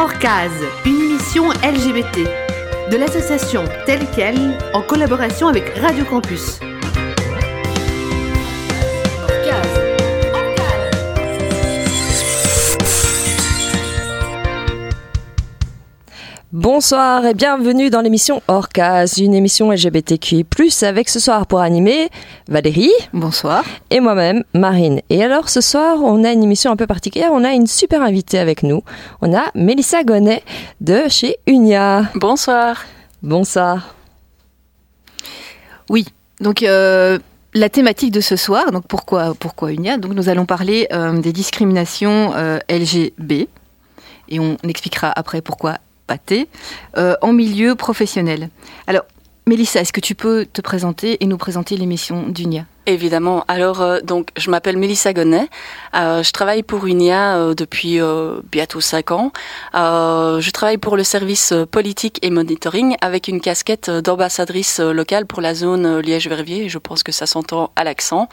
Orcase, une émission LGBT de l'association telle quelle en collaboration avec Radio Campus. Bonsoir et bienvenue dans l'émission Orcas, une émission LGBTQI+, avec ce soir pour animer Valérie. Bonsoir. Et moi-même, Marine. Et alors ce soir, on a une émission un peu particulière, on a une super invitée avec nous. On a Mélissa Gonnet de chez Unia. Bonsoir. Bonsoir. Oui, donc euh, la thématique de ce soir, donc pourquoi, pourquoi Unia Donc nous allons parler euh, des discriminations euh, LGB et on expliquera après pourquoi euh, en milieu professionnel. Alors, Mélissa, est-ce que tu peux te présenter et nous présenter l'émission d'UNIA? Évidemment. Alors, euh, donc, je m'appelle Mélissa Gonnet. Euh, je travaille pour UNIA euh, depuis bientôt cinq ans. je travaille pour le service politique et monitoring avec une casquette d'ambassadrice locale pour la zone Liège-Verviers. Je pense que ça s'entend à l'accent.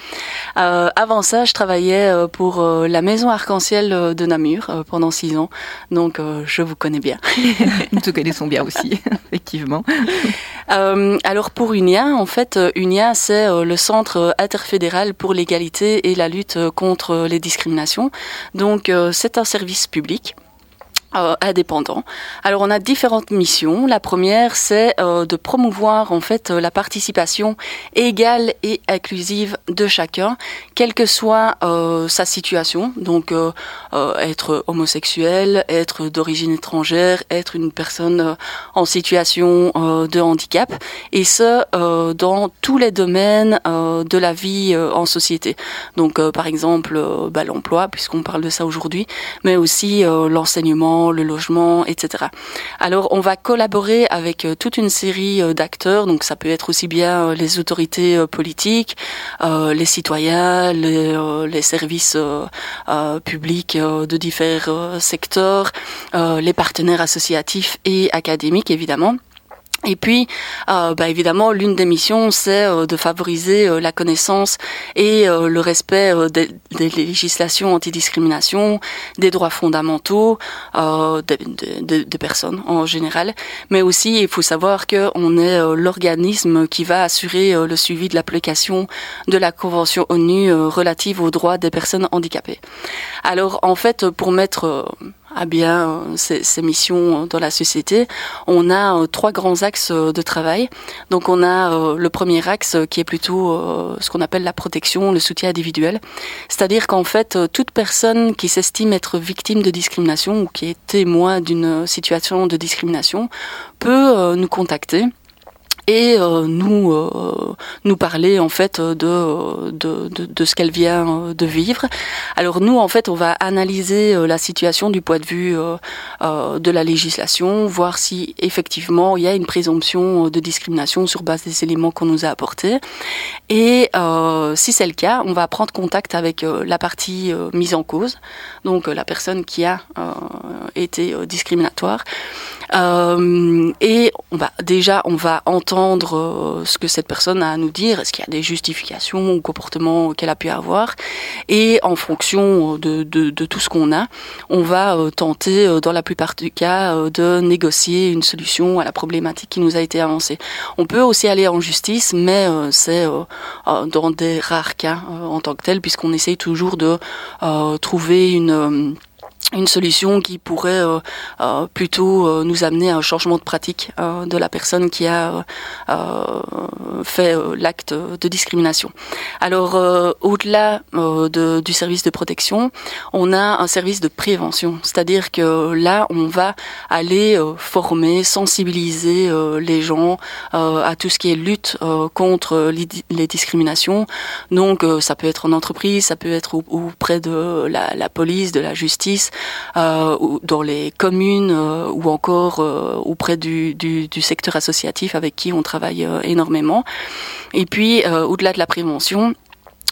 avant ça, je travaillais pour la maison arc-en-ciel de Namur pendant six ans. Donc, je vous connais bien. Nous te connaissons bien aussi, effectivement. alors, pour UNIA, en fait, UNIA, c'est le centre interfédérale pour l'égalité et la lutte contre les discriminations. Donc euh, c'est un service public euh, indépendant. Alors on a différentes missions. La première, c'est euh, de promouvoir en fait euh, la participation égale et inclusive de chacun, quelle que soit euh, sa situation. Donc être homosexuel, être d'origine étrangère, être une personne en situation de handicap, et ce dans tous les domaines de la vie en société. Donc par exemple bah, l'emploi, puisqu'on parle de ça aujourd'hui, mais aussi l'enseignement le logement, etc. Alors on va collaborer avec euh, toute une série euh, d'acteurs, donc ça peut être aussi bien euh, les autorités politiques, les citoyens, les, services publics de divers secteurs, les partenaires associatifs et académiques évidemment. Et puis, euh, bah évidemment, l'une des missions, c'est euh, de favoriser euh, la connaissance et le respect des, législations antidiscrimination, des droits fondamentaux des, des, personnes en général. Mais aussi, il faut savoir qu'on est l'organisme qui va assurer le suivi de l'application de la Convention ONU relative aux droits des personnes handicapées. Alors, en fait, pour mettre à bien euh, ces, ces, missions dans la société, on a euh, trois grands axes euh, de travail. Donc on a le premier axe qui est plutôt ce qu'on appelle la protection, le soutien individuel. C'est-à-dire qu'en fait, toute personne qui s'estime être victime de discrimination ou qui est témoin d'une situation de discrimination peut nous contacter et euh, nous euh, nous parler en fait de de, de, de ce qu'elle vient euh, de vivre. Alors nous en fait on va analyser la situation du point de vue de la législation, voir si effectivement il y a une présomption de discrimination sur base des éléments qu'on nous a apportés. Et si c'est le cas, on va prendre contact avec la partie mise en cause, donc la personne qui a été discriminatoire. Euh, et on va déjà on va entendre euh, ce que cette personne a à nous dire. Est-ce qu'il y a des justifications ou comportements qu'elle a pu avoir Et en fonction de, de, de tout ce qu'on a, on va euh, tenter, dans la plupart du cas, de négocier une solution à la problématique qui nous a été avancée. On peut aussi aller en justice, mais c'est dans des rares cas en tant que tel, puisqu'on essaye toujours de trouver une une solution qui pourrait euh, euh, plutôt euh, nous amener à un changement de pratique de la personne qui a fait l'acte de discrimination. Alors, au-delà de, du service de protection, on a un service de prévention, c'est-à-dire que là, on va aller former, sensibiliser les gens à tout ce qui est lutte contre les discriminations. Donc, ça peut être en entreprise, ça peut être auprès de la, police, de la justice, dans les communes euh, ou encore euh, auprès du, secteur associatif avec qui on travaille énormément. Et puis, au-delà de la prévention,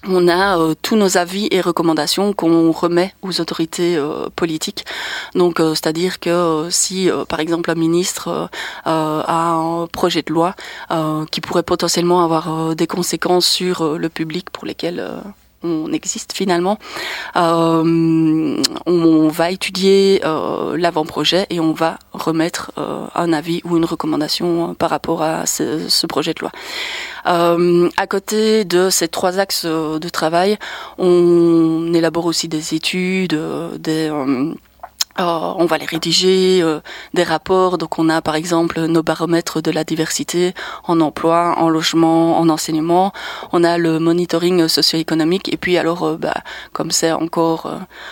on a euh, tous nos avis et recommandations qu'on remet aux autorités euh, politiques. Donc, euh, c'est-à-dire que si, par exemple, un ministre a un projet de loi qui pourrait potentiellement avoir des conséquences sur le public pour lesquels on existe finalement. Euh, on, va étudier euh, l'avant-projet et on va remettre euh, un avis ou une recommandation par rapport à ce, projet de loi. à côté de ces trois axes de travail, on élabore aussi des études, des euh, on va les rédiger, euh, des rapports. Donc on a par exemple nos baromètres de la diversité en emploi, en logement, en enseignement. On a le monitoring socio-économique. Et puis alors, euh, bah, comme c'est encore,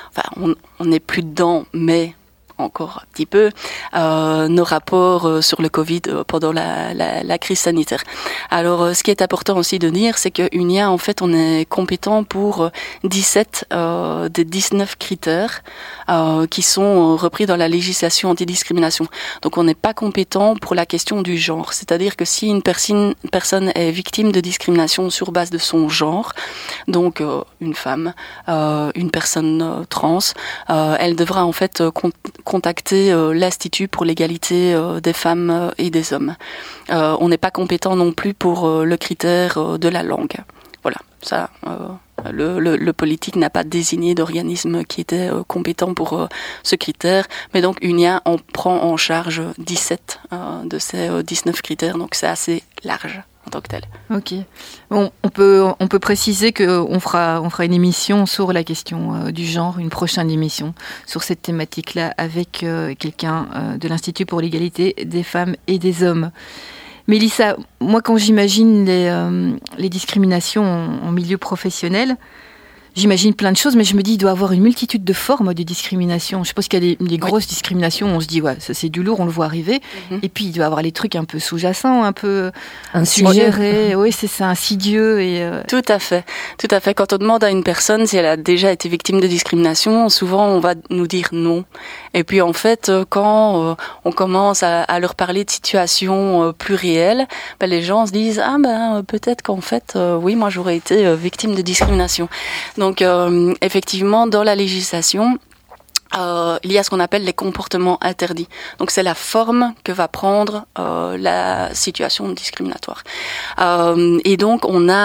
enfin, on, on n'est plus dedans, mais encore un petit peu euh, nos rapports euh, sur le Covid euh, pendant la, crise sanitaire. Alors, ce qui est important aussi de dire, c'est que UNIA, en fait, on est compétent pour 17 euh, des 19 critères qui sont repris dans la législation antidiscrimination. Donc, on n'est pas compétent pour la question du genre. C'est-à-dire que si une personne est victime de discrimination sur base de son genre, donc une femme, une personne trans, elle devra en fait contacter euh, l'Institut pour l'égalité euh, des femmes euh, et des hommes. on n'est pas compétent non plus pour le critère de la langue. Voilà, ça, le, le, politique n'a pas désigné d'organisme qui était compétent pour ce critère, mais donc UNIA on prend en charge 17 de ces 19 critères, donc c'est assez large en tant que tel. Ok. on, peut, on peut préciser qu'on fera, on fera une émission sur la question euh, du genre, une prochaine émission sur cette thématique-là avec euh, quelqu'un euh, de l'Institut pour l'égalité des femmes et des hommes. Mélissa, moi quand j'imagine les, les discriminations en, milieu professionnel, j'imagine plein de choses, mais je me dis, il doit y avoir une multitude de formes de discrimination. Je pense qu'il y a des, grosses discriminations, on se dit, ouais, ça c'est du lourd, on le voit arriver. Mhm. Et puis, il doit y avoir les trucs un peu sous-jacents, un peu suggérés. Oui, c'est ça, insidieux. Et, euh, Tout à fait. Tout à fait. Quand on demande à une personne si elle a déjà été victime de discrimination, souvent on va nous dire non. Et puis, en fait, euh, quand euh, on commence à, leur parler de situations plus réelles, ben, les gens se disent, ah ben, peut-être qu'en fait, oui, moi j'aurais été victime de discrimination. Donc euh, effectivement, dans la législation, euh, il y a ce qu'on appelle les comportements interdits. Donc c'est la forme que va prendre euh, la situation discriminatoire. et donc on a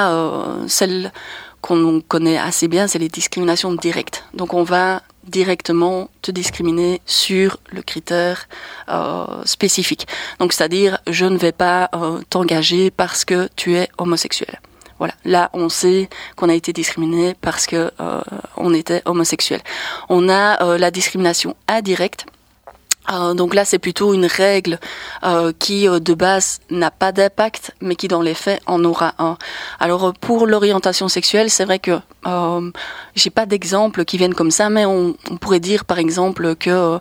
celle qu'on connaît assez bien, c'est les discriminations directes. Donc on va directement te discriminer sur le critère spécifique. Donc c'est-à-dire je ne vais pas t'engager parce que tu es homosexuel. Voilà, là on sait qu'on a été discriminé parce que euh, on était homosexuel. On a euh, la discrimination indirecte. Euh, donc là, c'est plutôt une règle qui, de base, n'a pas d'impact, mais qui, dans les faits, en aura un. Alors, pour l'orientation sexuelle, c'est vrai que euh, j'ai pas d'exemple qui viennent comme ça, mais on, on pourrait dire par exemple que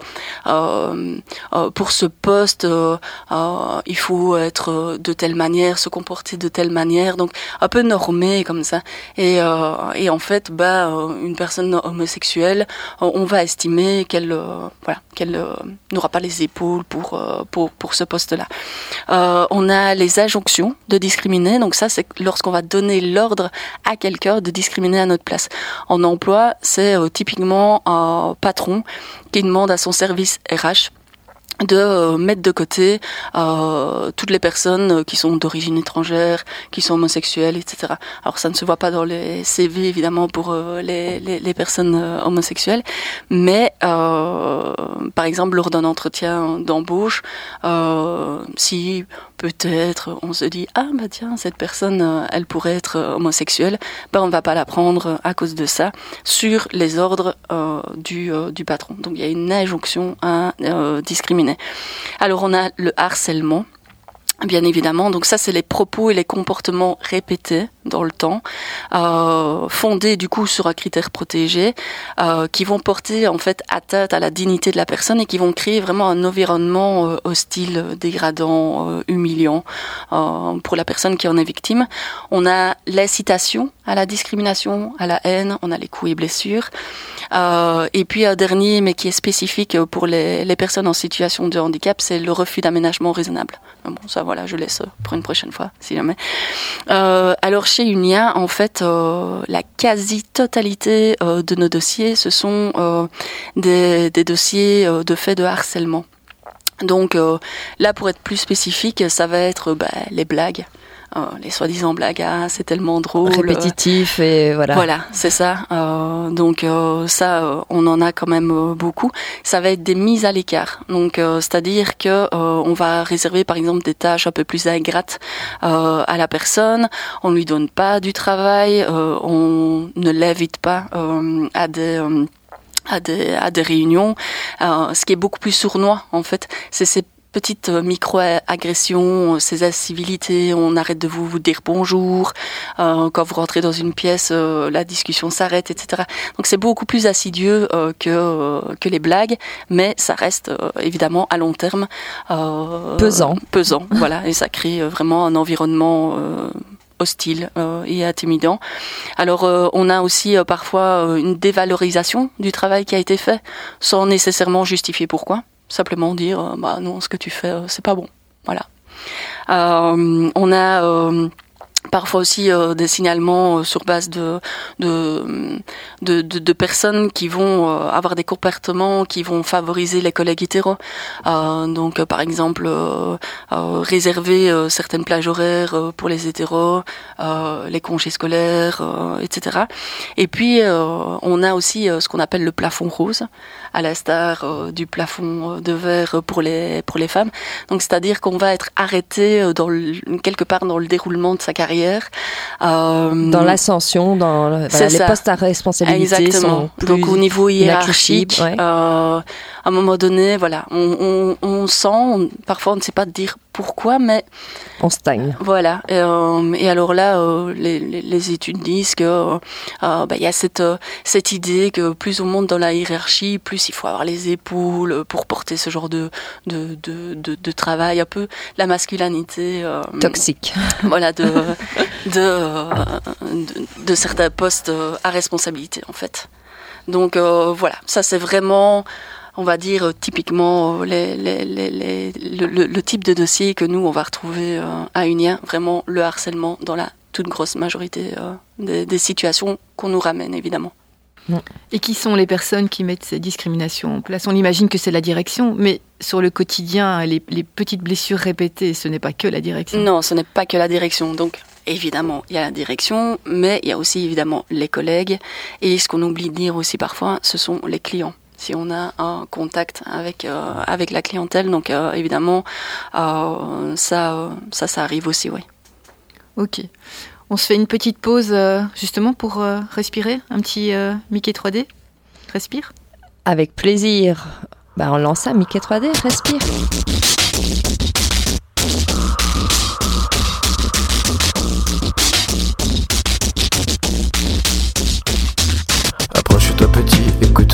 euh, euh, pour ce poste, euh, euh, il faut être de telle manière, se comporter de telle manière, donc un peu normé comme ça. Et, et en fait, bah, une personne homosexuelle, on va estimer qu'elle, voilà, qu'elle n'aura pas les épaules pour pour ce poste-là. on a les injonctions de discriminer, donc ça c'est lorsqu'on va donner l'ordre à quelqu'un de discriminer notre place. En emploi, c'est euh, typiquement un patron qui demande à son service RH de euh, mettre de côté euh, toutes les personnes qui sont d'origine étrangère, qui sont homosexuelles, etc. Alors ça ne se voit pas dans les CV évidemment pour euh, les, les, les, personnes euh, homosexuelles, mais par exemple lors d'un entretien d'embauche, si peut-être on se dit ah bah tiens cette personne elle pourrait être homosexuelle, ben on va pas la prendre à cause de ça sur les ordres du, du patron. Donc il y a une injonction à discriminer alors on a le harcèlement. Bien évidemment, donc ça c'est les propos et les comportements répétés dans le temps, euh, fondés du coup sur un critère protégé, euh, qui vont porter en fait atteinte à la dignité de la personne et qui vont créer vraiment un environnement euh, hostile, dégradant, euh, humiliant euh, pour la personne qui en est victime. On a l'incitation à la discrimination, à la haine, on a les coups et blessures. Et puis un dernier, mais qui est spécifique pour les, personnes en situation de handicap, c'est le refus d'aménagement raisonnable. Voilà, je laisse pour une prochaine fois, si jamais. Euh, alors chez Unia, en fait, euh, la quasi-totalité euh, de nos dossiers, ce sont des, dossiers de fait de harcèlement. Donc là, pour être plus spécifique, ça va être bah, les blagues. Euh, les soi-disant blagues, ah, c'est tellement drôle. Répétitif et voilà. Voilà, c'est ça. Euh, donc ça, on en a quand même beaucoup. Ça va être des mises à l'écart. Donc c'est-à-dire que on va réserver par exemple des tâches un peu plus ingrates à la personne. On lui donne pas du travail. on ne l'invite pas à des à des, à des réunions, ce qui est beaucoup plus sournois en fait. C'est ces petites euh, micro-agressions, euh, ces incivilités, on arrête de vous, dire bonjour, euh, quand vous rentrez dans une pièce, la discussion s'arrête, etc. Donc c'est beaucoup plus assidieux que, que les blagues, mais ça reste évidemment à long terme pesant. Pesant, voilà, et ça crée vraiment un environnement hostile et intimidant. Alors on a aussi parfois une dévalorisation du travail qui a été fait sans nécessairement justifier pourquoi simplement dire euh, bah non ce que tu fais euh, c'est pas bon. Voilà. Euh, on a parfois aussi euh, des signalements euh, sur base de de, personnes qui vont euh, avoir des comportements qui vont favoriser les collègues hétéros. donc, par exemple, réserver certaines plages horaires pour les hétéros, les congés scolaires, etc. Et puis, on a aussi ce qu'on appelle le plafond rose, à l'instar du plafond de verre pour les pour les femmes. Donc, c'est-à-dire qu'on va être arrêté dans quelque part dans le déroulement de sa carrière euh, dans l'ascension, dans les postes à responsabilité. Exactement. Donc au niveau hiérarchique, euh, à un moment donné, voilà, on, on, sent, parfois on ne sait pas dire pourquoi, mais on stagne. Voilà. Et, euh, alors là, les, les, études disent que bah, il y a cette cette idée que plus on monte dans la hiérarchie, plus il faut avoir les épaules pour porter ce genre de de, de, de, de travail, un peu la masculinité toxique. Voilà de de, de, certains postes à responsabilité en fait. Donc euh, voilà, ça c'est vraiment, on va dire typiquement les, les, les, le, type de dossier que nous on va retrouver euh, à Unia, vraiment le harcèlement dans la toute grosse majorité euh, des, des situations qu'on nous ramène évidemment. Et qui sont les personnes qui mettent ces discriminations en place? On imagine que c'est la direction, mais sur le quotidien, les, petites blessures répétées, ce n'est pas que la direction. Non, ce n'est pas que la direction. Donc, évidemment, il y a la direction, mais il y a aussi évidemment les collègues. Et ce qu'on oublie de dire aussi parfois, ce sont les clients si on a un contact avec euh, avec la clientèle. Donc euh, évidemment, euh, ça, ça, ça arrive aussi, oui. Ok. On se fait une petite pause euh, justement pour euh, respirer, un petit euh, Mickey 3D. Respire. Avec plaisir. Bah, on lance ça, Mickey 3D, respire.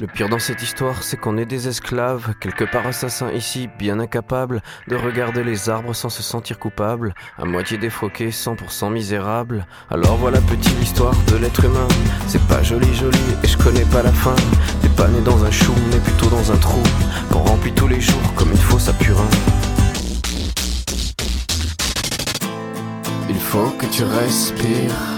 Le pire dans cette histoire, c'est qu'on est des esclaves, quelque part assassins ici, bien incapables de regarder les arbres sans se sentir coupables, à moitié défroqués, 100% misérables. Alors voilà petite histoire de l'être humain, c'est pas joli joli et je connais pas la fin. T'es pas né dans un chou, mais plutôt dans un trou, qu'on remplit tous les jours comme une fosse à purin. Il faut que tu respires.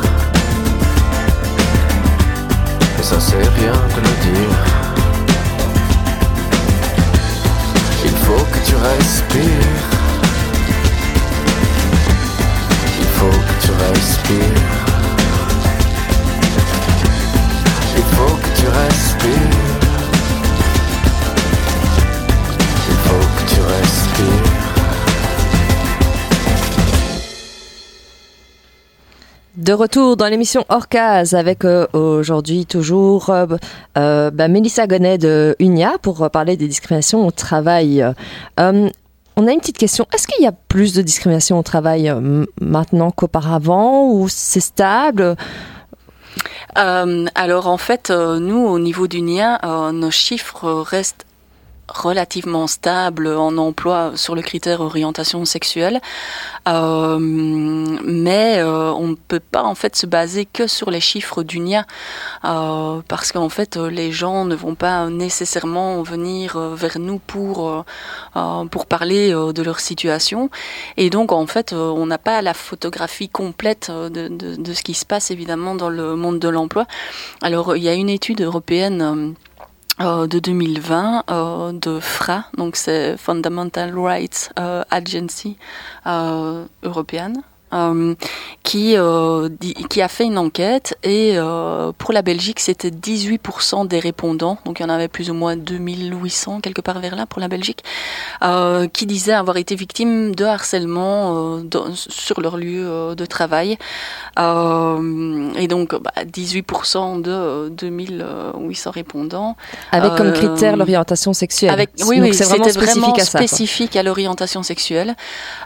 Ça c'est rien de le dire. Il faut que tu respires. Il faut que tu respires. Il faut que tu respires. Il faut que tu respires. De retour dans l'émission Orcas avec euh, aujourd'hui toujours euh, euh, bah, Mélissa Gonnet de UNIA pour parler des discriminations au travail. Euh, on a une petite question. Est-ce qu'il y a plus de discrimination au travail maintenant qu'auparavant ou c'est stable? Alors en fait, nous, au niveau d'UNIA, nos chiffres restent relativement stables en emploi sur le critère orientation sexuelle, Euh, mais euh, on ne peut pas en fait se baser que sur les chiffres d'UNIA euh, parce qu'en fait les gens ne vont pas nécessairement venir vers nous pour pour parler de leur situation et donc en fait on n'a pas la photographie complète de, de, de ce qui se passe évidemment dans le monde de l'emploi. Alors il y a une étude européenne euh, de 2020 euh, de FRA, donc c'est Fundamental Rights euh, Agency euh, européenne. Euh, qui, euh, qui a fait une enquête et euh, pour la Belgique c'était 18% des répondants, donc il y en avait plus ou moins 2800 quelque part vers là pour la Belgique, euh, qui disaient avoir été victimes de harcèlement euh, dans- sur leur lieu de travail. Euh, et donc bah, 18% de euh, 2800 répondants. avec comme critère l'orientation sexuelle Avec, oui, oui, vraiment c'était vraiment spécifique à spécifique à l'orientation sexuelle.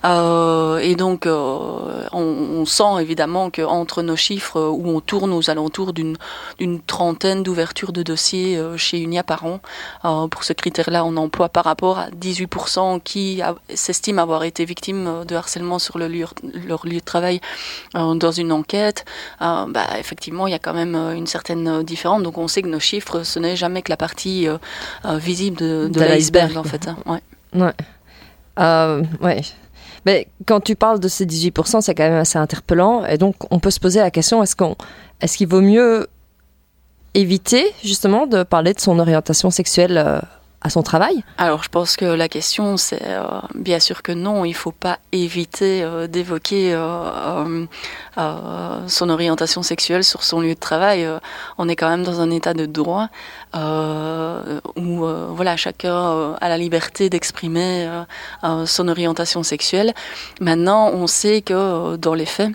Euh, et donc, euh, on, on sent évidemment qu'entre nos chiffres, euh, où on tourne aux alentours d'une trentaine d'ouvertures de dossiers euh, chez UNIA par an, euh, pour ce critère-là, on emploie par rapport à 18% qui s'estiment avoir été victimes euh, de harcèlement sur le lieu, leur lieu de travail euh, dans une enquête. Euh, bah, effectivement, il y a quand même euh, une certaine euh, différence. Donc, on sait que nos chiffres, ce n'est jamais que la partie euh, euh, visible de, de De l'iceberg, l'iceberg, en fait. hein. Ouais. Ouais. Euh, ouais. Mais quand tu parles de ces 18%, c'est quand même assez interpellant. Et donc, on peut se poser la question est-ce qu'on, est-ce qu'il vaut mieux éviter justement de parler de son orientation sexuelle euh, son travail Alors, je pense que la question, c'est euh, bien sûr que non, il ne faut pas éviter euh, d'évoquer euh, son orientation sexuelle sur son lieu de travail. On est quand même dans un état de droit où voilà, chacun a la liberté d'exprimer son orientation sexuelle. Maintenant, on sait que dans les faits,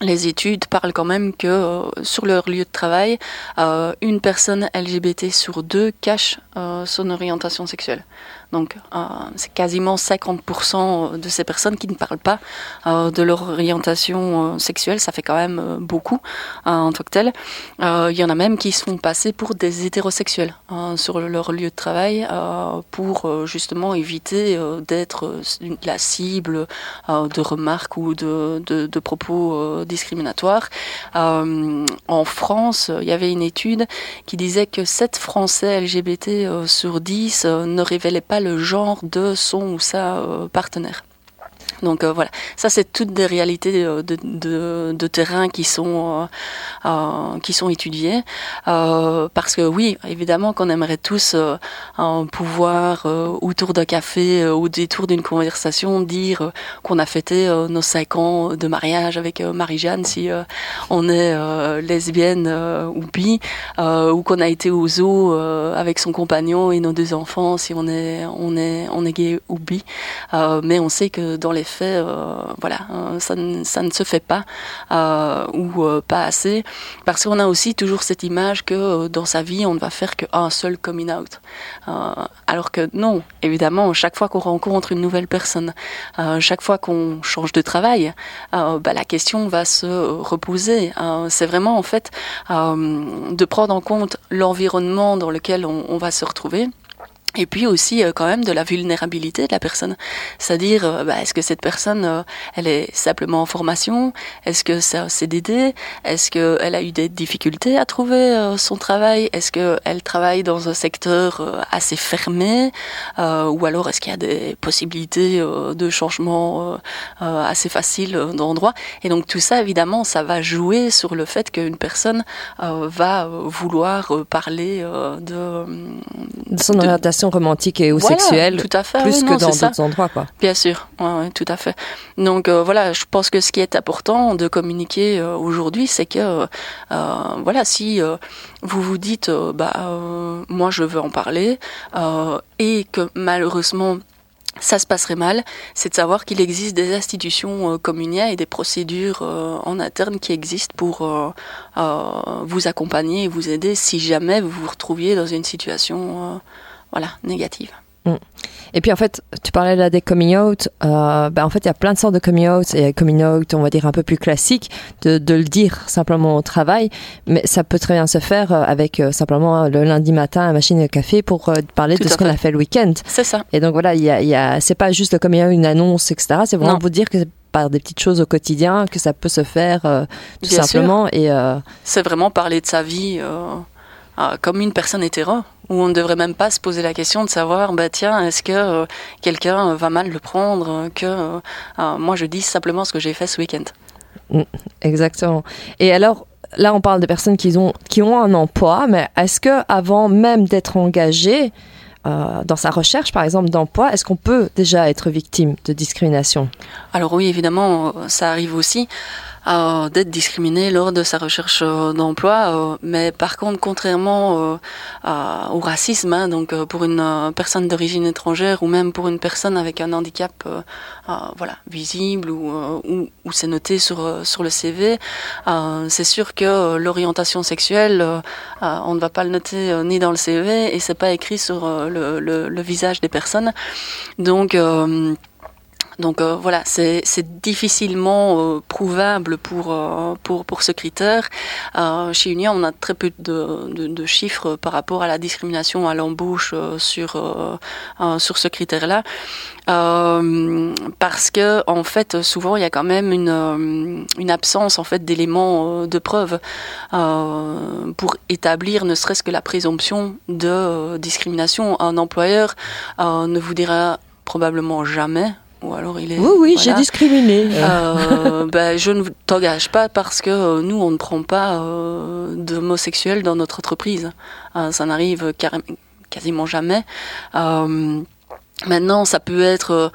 les études parlent quand même que euh, sur leur lieu de travail, euh, une personne LGBT sur deux cache euh, son orientation sexuelle. Donc, euh, c'est quasiment 50% de ces personnes qui ne parlent pas euh, de leur orientation euh, sexuelle. Ça fait quand même euh, beaucoup euh, en tant que tel. Euh, Il y en a même qui se font passer pour des hétérosexuels sur leur lieu de travail euh, pour euh, justement éviter euh, d'être euh, la cible euh, de remarques ou de, de, propos euh, discriminatoires. Euh, en France, il y avait une étude qui disait que 7 Français LGBT euh, sur 10 euh, ne révélaient pas le genre de son ou sa euh, partenaire. Donc voilà, ça c'est toutes des réalités de, de, terrain qui sont qui sont étudiées. parce que oui, évidemment qu'on aimerait tous pouvoir autour d'un café ou détour d'une conversation dire qu'on a fêté nos cinq ans de mariage avec Marie-Jeanne si on est lesbienne ou bi, ou qu'on a été au zoo avec son compagnon et nos deux enfants si on est on est on est gay ou bi. mais on sait que dans les faits, voilà, ça, ça, ne se fait pas ou pas assez parce qu'on a aussi toujours cette image que dans sa vie on ne va faire qu'un seul coming out. alors que non, évidemment, chaque fois qu'on rencontre une nouvelle personne, chaque fois qu'on change de travail, bah, la question va se reposer. c'est vraiment en fait de prendre en compte l'environnement dans lequel on, va se retrouver et puis aussi euh, quand même de la vulnérabilité de la personne, c'est-à-dire euh, bah, est-ce que cette personne euh, elle est simplement en formation, est-ce que c'est un CDD, est-ce qu'elle a eu des difficultés à trouver son travail, est-ce qu'elle travaille dans un secteur assez fermé, ou alors est-ce qu'il y a des possibilités de changement assez faciles d'endroit. Et donc tout ça évidemment ça va jouer sur le fait qu'une personne va vouloir parler de, de son orientation romantique et ou sexuelle tout à fait, plus que dans d'autres endroits quoi. Bien sûr, ouais, tout à fait. Donc euh, voilà, je pense que ce qui est important de communiquer euh, aujourd'hui, c'est que euh, voilà, si vous vous dites bah moi je veux en parler et que malheureusement ça se passerait mal, c'est de savoir qu'il existe des institutions euh, et des procédures en interne qui existent pour vous accompagner et vous aider si jamais vous vous retrouviez dans une situation voilà, négative. Mm. Et puis en fait, tu parlais là des coming out. Euh, ben en fait, il y a plein de sortes de coming out et coming out, on va dire un peu plus classique, de, de le dire simplement au travail. Mais ça peut très bien se faire euh, avec euh, simplement le lundi matin à machine de café pour parler de ce qu'on a fait le week-end. C'est ça. Et donc voilà, il y a, y a c'est pas juste le coming out, une annonce, etc. C'est vraiment vous dire que par des petites choses au quotidien que ça peut se faire tout simplement. Et c'est vraiment parler de sa vie comme une personne hétéro où on ne devrait même pas se poser la question de savoir, bah tiens, est-ce que euh, quelqu'un va mal le prendre, que euh, moi je dis simplement ce que j'ai fait ce week-end. Mm, exactement. Et alors, là, on parle de personnes qui ont, qui ont un emploi, mais est-ce que avant même d'être engagé euh, dans sa recherche, par exemple, d'emploi, est-ce qu'on peut déjà être victime de discrimination? Alors oui, évidemment, ça arrive aussi d'être discriminé lors de sa recherche euh, d'emploi. Euh, mais par contre, contrairement euh, au racisme, hein, donc pour une personne d'origine étrangère ou même pour une personne avec un handicap, voilà, visible ou, ou, ou c'est noté sur sur le CV, c'est sûr que l'orientation sexuelle, on ne va pas le noter ni dans le CV et c'est pas écrit sur le, visage des personnes. Donc euh, voilà, c'est difficilement euh, prouvable pour, euh, pour, pour ce critère. chez Union, on a très peu de, de, chiffres par rapport à la discrimination à l'embauche sur, sur ce critère-là. parce que en fait, souvent, il y a quand même une, une absence en fait d'éléments de preuve pour établir ne serait-ce que la présomption de discrimination. Un employeur ne vous dira probablement jamais ou alors il est. Oui, oui, j'ai discriminé. Euh, ben, je ne t'engage pas parce que euh, nous, on ne prend pas euh, d'homosexuels dans notre entreprise. Euh, ça n'arrive quasiment jamais. maintenant, ça peut être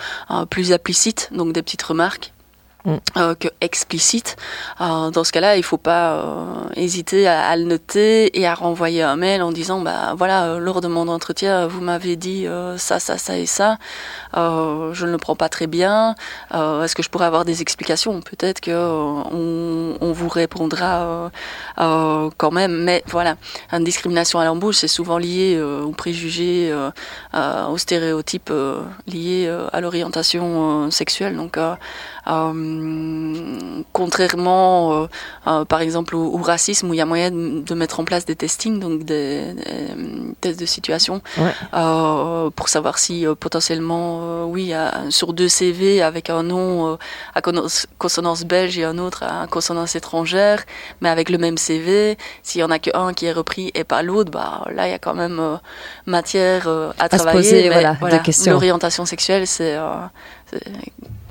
plus implicite, donc des petites remarques. Euh, que explicite. Euh, dans ce cas-là, il faut pas euh, hésiter à, le noter et à renvoyer un mail en disant bah voilà lors de mon entretien vous m'avez dit ça ça ça et ça. je ne le prends pas très bien. Est-ce que je pourrais avoir des explications? Peut-être que on, on, vous répondra quand même. Mais voilà, une discrimination à l'embauche c'est souvent lié aux préjugés, aux stéréotypes liés à l'orientation sexuelle. Donc contrairement, euh, par exemple, au, racisme, où il y a moyen de, mettre en place des testings, donc des, tests de situation, euh, pour savoir si potentiellement, oui, sur deux CV avec un nom à consonance belge et un autre à consonance étrangère, mais avec le même CV, s'il y en a qu'un qui est repris et pas l'autre, bah là, il y a quand même matière à, travailler. Se poser, voilà, L'orientation sexuelle, c'est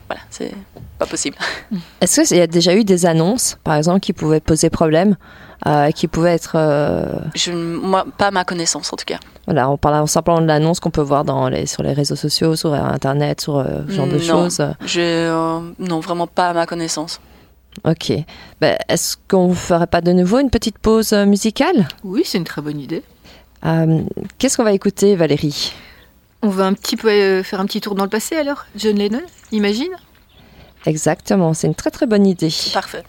voilà, c'est pas possible. Est-ce qu'il y a déjà eu des annonces, par exemple, qui pouvaient poser problème, euh, qui pouvaient être... euh, Je, moi, pas à ma connaissance en tout cas. voilà, on parle simplement de l'annonce qu'on peut voir dans les, sur les réseaux sociaux, sur Internet, sur euh, ce genre de choses. Je, euh, non, vraiment pas à ma connaissance. Ok. Ben, Est-ce qu'on ne ferait pas de nouveau une petite pause musicale? Oui, c'est une très bonne idée. Euh, Qu'est-ce qu'on va écouter, Valérie? On va un petit peu euh, faire un petit tour dans le passé alors John Lennon, imagine? Exactement, c'est une très très bonne idée. Parfait.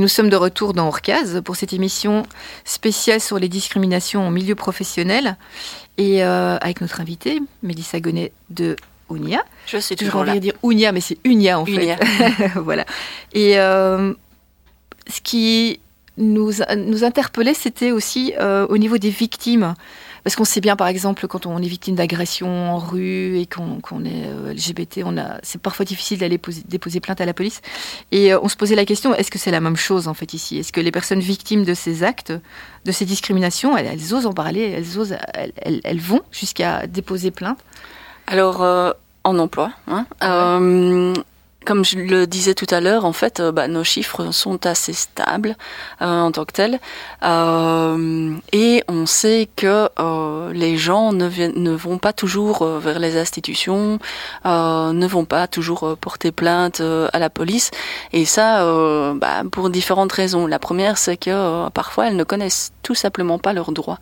Nous sommes de retour dans Orcaz pour cette émission spéciale sur les discriminations en milieu professionnel. Et euh, avec notre invitée, Mélissa Gonnet de Unia. Je suis Toujours envie de dire Unia, mais c'est Unia en Unia. fait. voilà. Et euh, ce qui nous, nous interpellait, c'était aussi euh, au niveau des victimes. Parce qu'on sait bien, par exemple, quand on est victime d'agression en rue et qu'on est euh, LGBT, on a, c'est parfois difficile d'aller poser- déposer plainte à la police. Et euh, on se posait la question est-ce que c'est la même chose en fait ici? Est-ce que les personnes victimes de ces actes, de ces discriminations, elles, elles osent en parler, elles osent, elles, elles- elles vont jusqu'à déposer plainte? Alors, euh, en emploi, hein, euh, comme je le disais tout à l'heure, en fait, euh, bah, nos chiffres sont assez stables euh, en tant que tels. Euh, et on sait que euh, les gens ne, ne vont pas toujours euh, vers les institutions, euh, ne vont pas toujours porter plainte à la police. Et ça, bah, pour différentes raisons. La première, c'est que parfois, elles ne connaissent tout simplement pas leurs droits.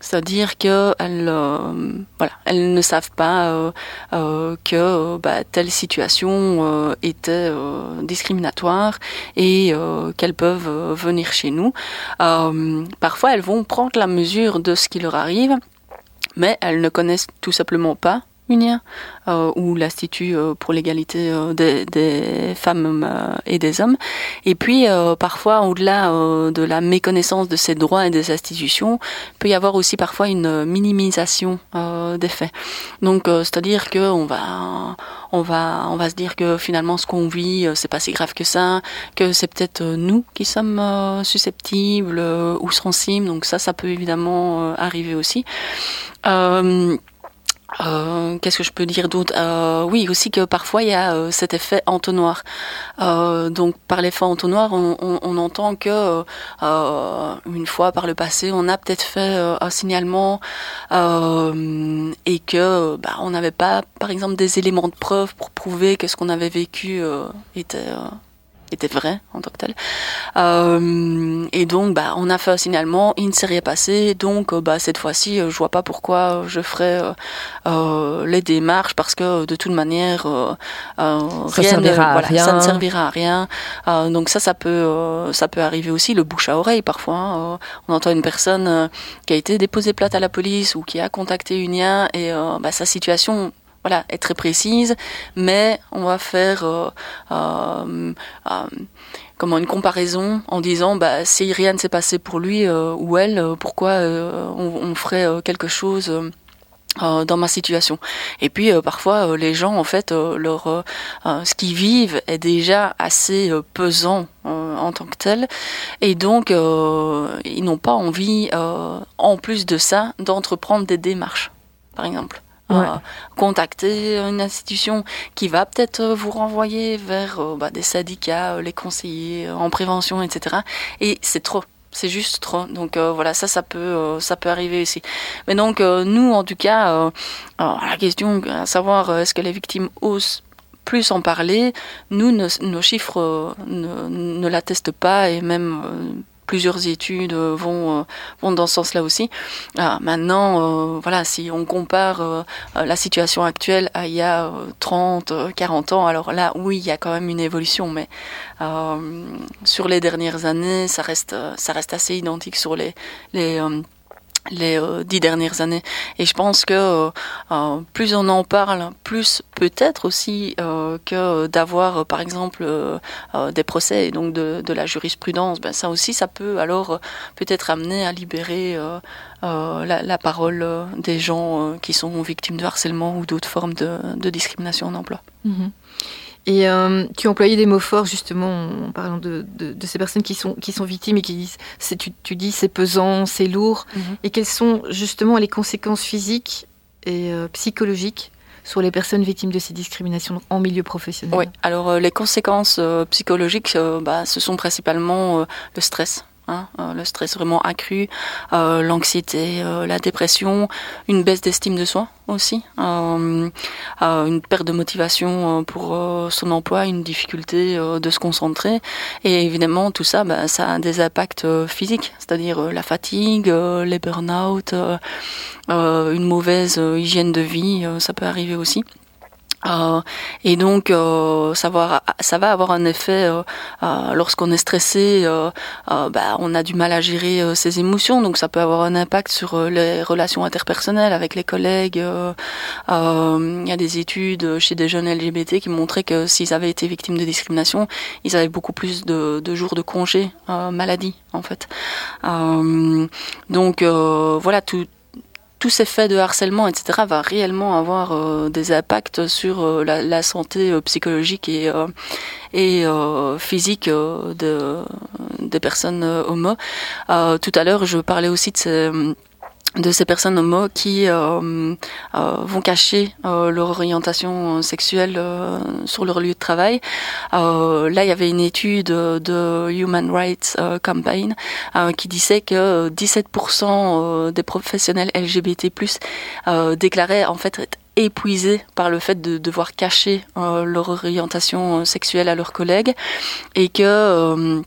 C'est-à-dire qu'elles euh, voilà, elles ne savent pas euh, euh, que euh, bah, telle situation euh, était discriminatoire et qu'elles peuvent venir chez nous. Parfois, elles vont prendre la mesure de ce qui leur arrive, mais elles ne connaissent tout simplement pas Euh, ou l'Institut euh, pour l'égalité euh, des, femmes et des hommes. Et puis, parfois, au-delà de la méconnaissance de ces droits et des institutions, peut y avoir aussi parfois une minimisation des faits. Donc, c'est-à-dire que on va, on va, on va se dire que finalement, ce qu'on vit, c'est pas si grave que ça, que c'est peut-être nous qui sommes susceptibles ou sensibles. Donc ça, ça peut évidemment arriver aussi. Euh, Qu'est-ce que je peux dire d'autre? Euh, Oui, aussi que parfois il y a euh, cet effet entonnoir. Euh, donc par l'effet entonnoir, on, on, on entend que euh, une fois par le passé, on a peut-être fait euh, un signalement euh, et que bah, on n'avait pas, par exemple, des éléments de preuve pour prouver que ce qu'on avait vécu euh, était euh, était vrai en tant que tel. Euh, et donc, bah, on a fait un signalement, il ne s'est rien passé, donc euh, bah, cette fois-ci, euh, je vois pas pourquoi je ferais euh, les démarches parce que de toute manière, euh, Ça rien ne- servira à voilà, rien. ça ne servira à rien. Donc ça, ça peut, ça peut arriver aussi, le bouche à oreille parfois. hein. On entend une personne qui a été déposée plainte à la police ou qui a contacté Unia et euh, bah, sa situation voilà, est très précise, mais on va faire euh, euh, euh, comment une comparaison en disant bah, si rien ne s'est passé pour lui euh, ou elle, euh, pourquoi on, on ferait quelque chose dans ma situation. Et puis parfois les gens en fait leur ce qu'ils vivent est déjà assez pesant en tant que tel et donc ils n'ont pas envie en plus de ça d'entreprendre des démarches par exemple. Euh, contacter une institution qui va peut-être vous renvoyer vers euh, bah, des syndicats, euh, les conseillers en prévention, etc. Et c'est trop. C'est juste trop. Donc euh, voilà, ça, ça peut, ça peut arriver aussi. Mais donc nous, en tout cas, la question à savoir est-ce que les victimes osent plus en parler, nous, nos, chiffres ne, ne l'attestent pas et même plusieurs études euh, vont, euh, vont dans ce sens-là aussi. Ah, maintenant, euh, voilà, si on compare la situation actuelle à il y a euh, 30, euh, 40 ans, alors là, oui, il y a quand même une évolution, mais sur les dernières années, ça reste, ça reste assez identique sur les, les, les euh, dix dernières années. Et je pense que euh, euh, plus on en parle, plus peut-être aussi que d'avoir, par exemple, des procès et donc de, la jurisprudence, ben, ça aussi, ça peut alors peut-être amener à libérer la, la parole des gens qui sont victimes de harcèlement ou d'autres formes de, de discrimination en emploi. Mhm. Et euh, tu employais des mots forts justement en parlant de, de, de ces personnes qui sont, qui sont victimes et qui disent, c'est- tu, tu dis c'est pesant, c'est lourd. Mhm. Et quelles sont justement les conséquences physiques et euh, psychologiques sur les personnes victimes de ces discriminations en milieu professionnel? Oui, alors euh, les conséquences euh, psychologiques, euh, bah, ce sont principalement euh, le stress. Hein, euh, le stress vraiment accru, euh, l'anxiété, euh, la dépression, une baisse d'estime de soi aussi, une perte de motivation pour son emploi, une difficulté de se concentrer. Et évidemment, tout ça, bah, ça a des impacts physiques, c'est-à-dire la fatigue, les burn-out, une mauvaise hygiène de vie, ça peut arriver aussi. Euh, et donc, euh, ça, va, ça va avoir un effet euh, euh, lorsqu'on est stressé. Euh, euh, bah, on a du mal à gérer ses émotions, donc ça peut avoir un impact sur les relations interpersonnelles avec les collègues. Il y a des études chez des jeunes LGBT qui montraient que s'ils avaient été victimes de discrimination, ils avaient beaucoup plus de, de jours de congé maladie, en fait. Donc voilà, tout, tous ces faits de harcèlement, etc., va réellement avoir euh, des impacts sur euh, la, santé euh, psychologique et, physique de, des personnes homo. Tout à l'heure, je parlais aussi de ces de ces personnes homo qui euh, euh, vont cacher euh, leur orientation sexuelle euh, sur leur lieu de travail. Euh, là, il y avait une étude de Human Rights euh, Campaign euh, qui disait que 17% euh, des professionnels LGBT+ euh, déclaraient en fait être épuisés par le fait de devoir cacher euh, leur orientation sexuelle à leurs collègues et que euh, euh,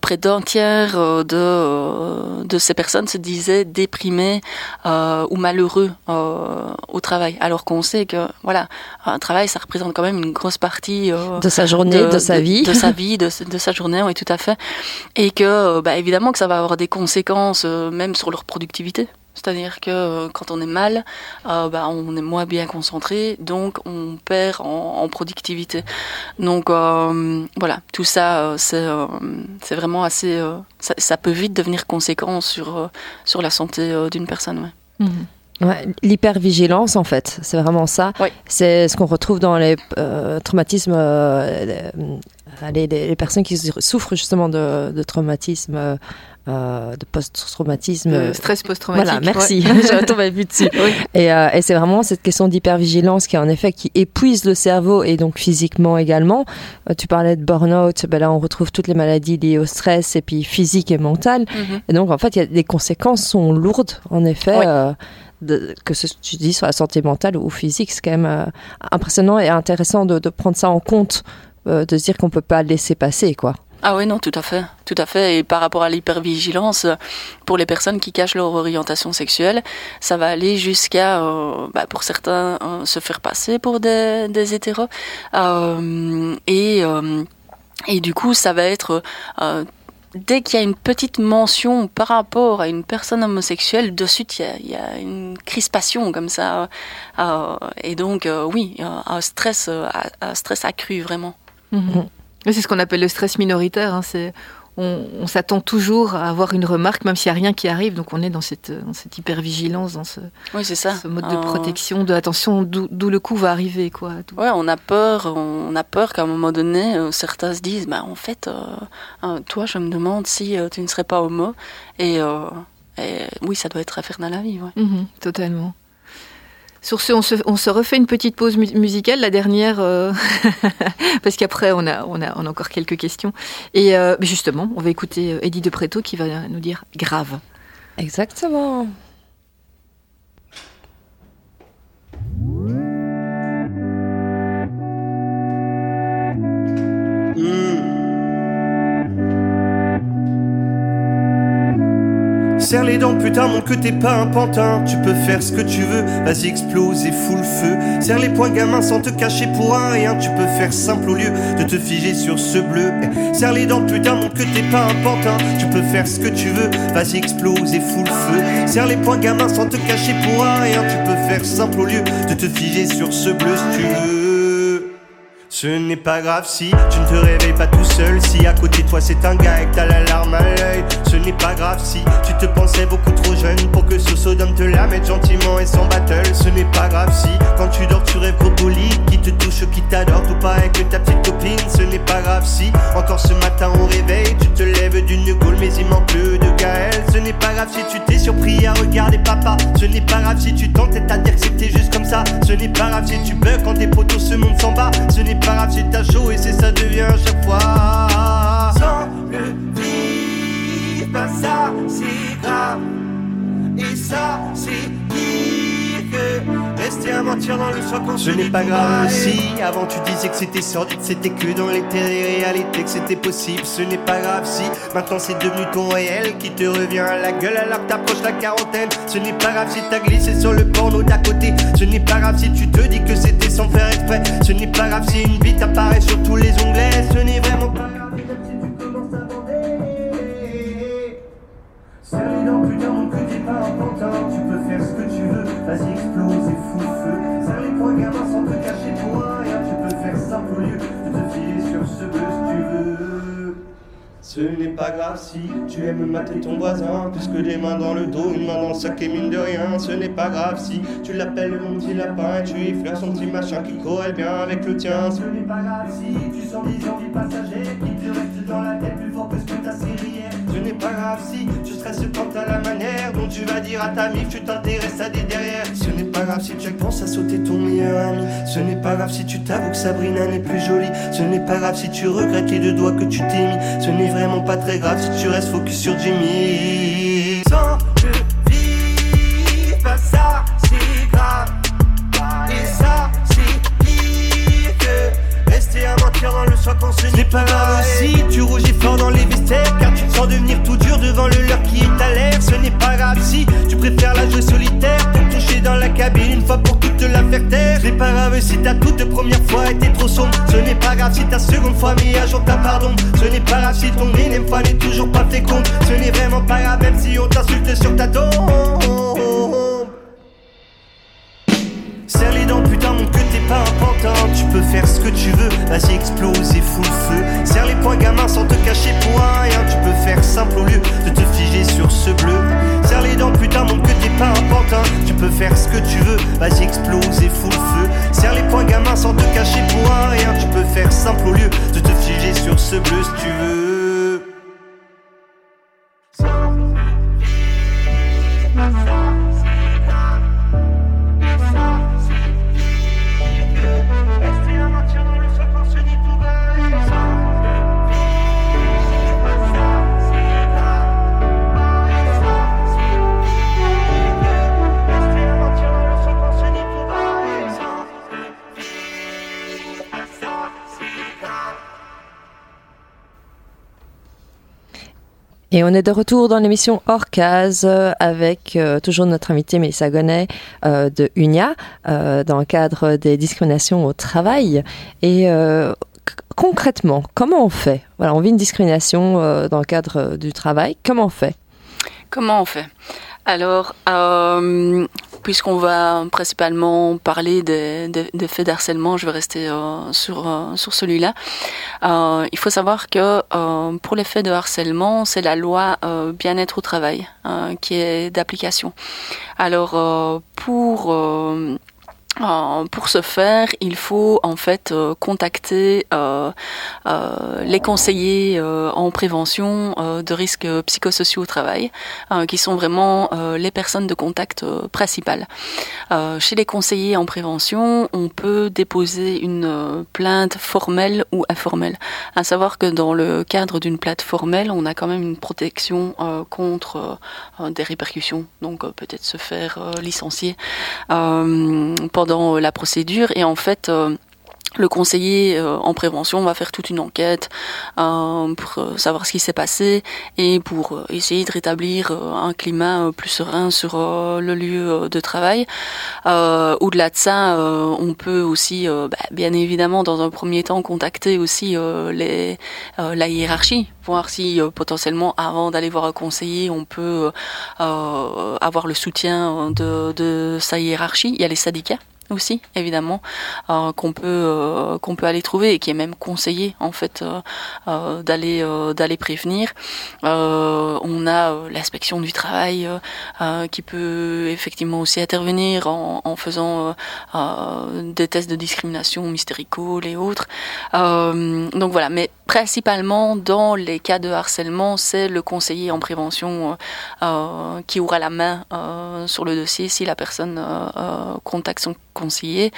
près d'un tiers euh, de, euh, de ces personnes se disaient déprimés euh, ou malheureux euh, au travail, alors qu'on sait que voilà, un travail, ça représente quand même une grosse partie euh, De sa journée, de, sa vie. de sa vie, de, de sa journée, oui, tout à fait, et que euh, bah, évidemment que ça va avoir des conséquences euh, même sur leur productivité. C'est-à-dire que euh, quand on est mal, euh, bah, on est moins bien concentré, donc on perd en, productivité. Donc euh, voilà, tout ça, c'est vraiment assez. ça, peut vite devenir conséquent sur, sur la santé d'une personne. ouais. Ouais, L'hypervigilance, en fait, c'est vraiment ça. Oui. C'est ce qu'on retrouve dans les euh, traumatismes, euh, les, les- les personnes qui souffrent justement de, de traumatisme, euh, euh, de post-traumatisme. Stress post-traumatique. Voilà, merci. ouais. Je tombais plus dessus. Oui. Et, euh, et c'est vraiment cette question d'hypervigilance qui, en effet, qui épuise le cerveau et donc physiquement également. Euh, tu parlais de burn-out, ben là, on retrouve toutes les maladies liées au stress et puis physique et mentale. Mhm. Et donc, en fait, y a, les conséquences sont lourdes, en effet. Que ce que tu dis sur la santé mentale ou physique, c'est quand même euh, impressionnant et intéressant de, prendre ça en compte, euh, de se dire qu'on peut pas laisser passer, quoi. Ah oui, non, tout à fait, tout à fait. Et par rapport à l'hypervigilance, pour les personnes qui cachent leur orientation sexuelle, ça va aller jusqu'à, euh, bah, pour certains, se faire passer pour des, hétéros. Et, et du coup, ça va être... Dès qu'il y a une petite mention par rapport à une personne homosexuelle, de suite, il y a, il y a une crispation comme ça. euh, et donc, euh, oui, un stress, euh, un stress accru, vraiment. Mhm. C'est ce qu'on appelle le stress minoritaire. hein, c'est on, on s'attend toujours à avoir une remarque, même s'il n'y a rien qui arrive. Donc on est dans cette, dans cette hypervigilance, dans ce, Oui, c'est ça. ce mode de Euh, protection, de attention d'où le coup va arriver. Quoi. Ouais, on a peur, on a peur qu'à un moment donné, euh, certains se disent, bah en fait, euh, euh, toi, je me demande si euh, tu ne serais pas homo. Et, euh, et oui, ça doit être infernal à vivre. ouais. Mhm, totalement. Sur ce, on se, on se refait une petite pause mu- musicale, la dernière, euh, parce qu'après on a, on, a, on a encore quelques questions. Et euh, justement, on va écouter euh, Eddie de Preto qui va nous dire grave. Exactement. Serre les dents, putain, mon que t'es pas un pantin. Tu peux faire ce que tu veux, vas-y explose et fous le feu. Serre les poings, gamin, sans te cacher pour un rien. Tu peux faire simple au lieu de te figer sur ce bleu. Eh, Serre les dents, putain, mon que t'es pas un pantin. Tu peux faire ce que tu veux, vas-y explose et fous le feu. Serre les poings, gamin, sans te cacher pour un rien. Tu peux faire simple au lieu de te figer sur ce bleu si tu veux. Ce n'est pas grave si tu ne te réveilles pas tout seul. Si à côté de toi c'est un gars et que t'as la larme à l'œil. Ce n'est pas grave si tu te pensais beaucoup trop jeune pour que ce sodome te la mette gentiment et sans battle. Ce n'est pas grave si quand tu dors tu rêves brocoli qui te touche, qui t'adore, tout pareil que ta petite copine. Ce n'est pas grave si encore ce matin au réveil tu te lèves d'une gaule mais il manque de Gaël. Ce n'est pas grave si tu t'es surpris à regarder papa. Ce n'est pas grave si tu t'entêtes à que c'était juste comme ça. Ce n'est pas grave si tu bugs quand tes potos se montent s'en bas. Ce n'est si t'as chaud et c'est ça devient à chaque fois. Sans le vivre, ben ça c'est grave. Et ça c'est pire rester à mentir dans le soir quand ce n'est pas grave. Si avant tu disais que c'était sordide, c'était que dans les réalité que c'était possible. Ce n'est pas grave si maintenant c'est devenu ton réel qui te revient à la gueule alors que t'approches la quarantaine. Ce n'est pas grave si t'as glissé sur le porno d'à côté. Ce n'est pas grave si tu te dis que c'était sans faire exprès. Ce n'est pas grave si une bite apparaît sur tous les onglets. Ce n'est vraiment pas grave même si tu commences à bander. Serre les dents, putain, mon que t'es pas un pantin. Ce n'est pas grave si tu aimes mater ton voisin, plus que des mains dans le dos, une main dans le sac et mine de rien. Ce n'est pas grave si tu l'appelles mon petit lapin et tu effleures son petit machin qui corrèle bien avec le tien. Ce n'est pas grave si tu sens des envies passagères qui te restent dans la tête plus fort que ce que ta série est. Ce n'est pas grave si tu stresses quand t'as la manière dont tu vas dire à ta mif tu t'intéresses à des derrière. Ce n'est pas grave si tu penses à sauter ton meilleur ami. Ce n'est pas grave si tu t'avoues que Sabrina n'est plus jolie. Ce n'est pas grave si tu regrettes les deux doigts que tu t'es mis. Ce n'est vraiment pas très grave si tu restes focus sur Jimmy. Le soir quand ce n'est pas grave si tu rougis fort dans les vestiaires car tu te sens devenir tout dur devant le leur qui est à l'air. Ce n'est pas grave si tu préfères la jouer solitaire pour toucher dans la cabine une fois pour toutes te la faire taire. Ce n'est pas grave si ta toute première fois était trop sombre. Ce n'est pas grave si ta seconde fois mis à jour ta pardon. Ce n'est pas grave si ton énième fois n'est toujours pas féconde. Ce n'est vraiment pas grave même si on t'insulte sur ta tombe. Serre les dents, putain, montre que t'es pas un faire ce que tu veux, vas-y, explose et fous le feu. Serre les poings, gamin, sans te cacher pour rien. Tu peux faire simple au lieu de te figer sur ce bleu. Serre les dents, putain, montre que t'es pas un pantin. Tu peux faire ce que tu veux, vas-y, explose et fous le feu. Serre les poings, gamin, sans te cacher pour rien. Tu peux faire simple au lieu de te figer sur ce bleu si tu veux. Et on est de retour dans l'émission Orcaz euh, avec euh, toujours notre invitée Mélissa Gonnet euh, de UNIA dans le cadre des discriminations au travail. Et concrètement, comment on fait? Voilà, on vit une discrimination dans le cadre du travail. Comment on fait? Comment on fait? Alors, euh, puisqu'on va principalement parler des, des- des faits d'harcèlement, je vais rester euh, sur, euh, sur celui-là. Euh, il faut savoir que euh, pour les faits de harcèlement, c'est la loi bien-être au travail euh, qui est d'application. Alors, pour... euh, pour ce faire, il faut en fait euh, contacter euh, les conseillers en prévention de risques psychosociaux au travail, qui sont vraiment les personnes de contact principales. Chez les conseillers en prévention, on peut déposer une plainte formelle ou informelle. À savoir que dans le cadre d'une plainte formelle, on a quand même une protection contre des répercussions, donc peut-être se faire licencier pendant la procédure. Et en fait, euh, le conseiller euh, en prévention va faire toute une enquête euh, pour euh, savoir ce qui s'est passé et pour euh, essayer de rétablir euh, un climat euh, plus serein sur euh, le lieu euh, de travail. Euh, Au-delà de ça, euh, on peut aussi, euh, bah, bien évidemment, dans un premier temps, contacter aussi euh, les, euh, la hiérarchie, voir si euh, potentiellement, avant d'aller voir un conseiller, on peut euh, avoir le soutien de sa hiérarchie. Il y a les syndicats aussi évidemment euh, qu'on peut euh, qu'on peut aller trouver et qui est même conseillé en fait euh, d'aller d'aller prévenir. On a l'inspection du travail qui peut effectivement aussi intervenir en, faisant des tests de discrimination mystéricaux et autres. Donc voilà. Mais principalement dans les cas de harcèlement c'est le conseiller en prévention qui aura la main sur le dossier si la personne contacte son conseiller.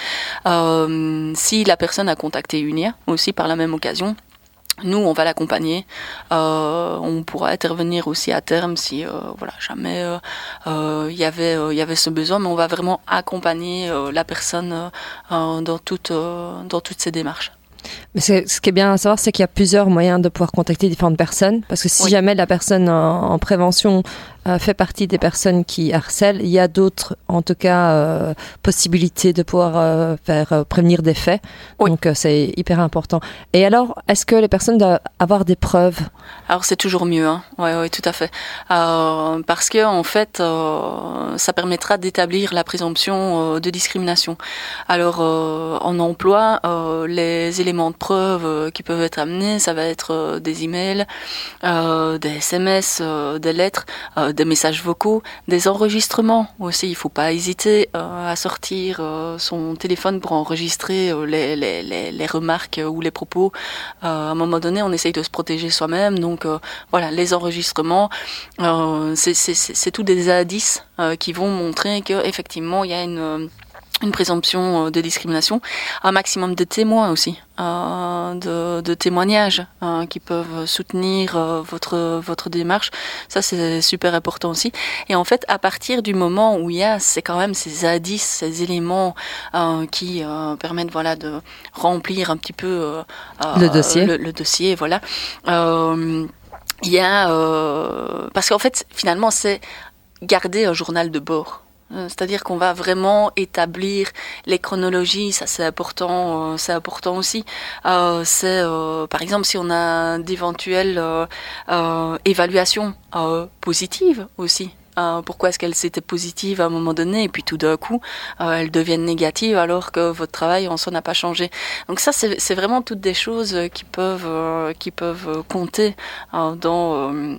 Euh, si la personne a contacté UNIA aussi par la même occasion, nous, on va l'accompagner. Euh, on pourra intervenir aussi à terme si, euh, voilà, jamais euh, il y avait, il y avait ce besoin, mais on va vraiment accompagner la personne dans toute, dans toutes ces démarches. Mais ce qui est bien à savoir, c'est qu'il y a plusieurs moyens de pouvoir contacter différentes personnes. Parce que si Oui. jamais la personne en, en prévention fait partie des personnes qui harcèlent, il y a d'autres, en tout cas, euh, possibilités de pouvoir euh, faire euh, prévenir des faits. Oui. Donc euh, c'est hyper important. Et alors, est-ce que les personnes doivent avoir des preuves? Alors c'est toujours mieux, hein. ouais, tout à fait, Euh, parce que en fait, euh, ça permettra d'établir la présomption euh, de discrimination. Alors euh, en emploi, euh, les éléments de preuve euh, qui peuvent être amenés, ça va être euh, des emails, euh, des SMS, euh, des lettres, euh, des messages vocaux, des enregistrements aussi. Il faut pas hésiter euh, à sortir euh, son téléphone pour enregistrer euh, les, remarques ou les propos. À un moment donné, on essaye de se protéger soi-même, donc voilà, les enregistrements, c'est- tous des indices qui vont montrer que effectivement il y a une une présomption euh, de discrimination, un maximum de témoins aussi, euh, de, de témoignages euh, qui peuvent soutenir euh, votre votre démarche. Ça c'est super important aussi. Et en fait, à partir du moment où il y a, c'est quand même ces indices, ces éléments euh, qui permettent voilà de remplir un petit peu Le dossier. le, le dossier, voilà. Il y a euh, parce qu'en fait finalement c'est garder un journal de bord. Euh, C'est-à-dire qu'on va vraiment établir les chronologies, ça c'est important, euh, c'est important aussi. Euh, c'est par exemple si on a d'éventuelles évaluations positives aussi. Pourquoi est-ce qu'elles étaient positives à un moment donné et puis tout d'un coup elles deviennent négatives alors que votre travail en soi n'a pas changé. Donc ça c'est vraiment toutes des choses qui peuvent qui peuvent compter dans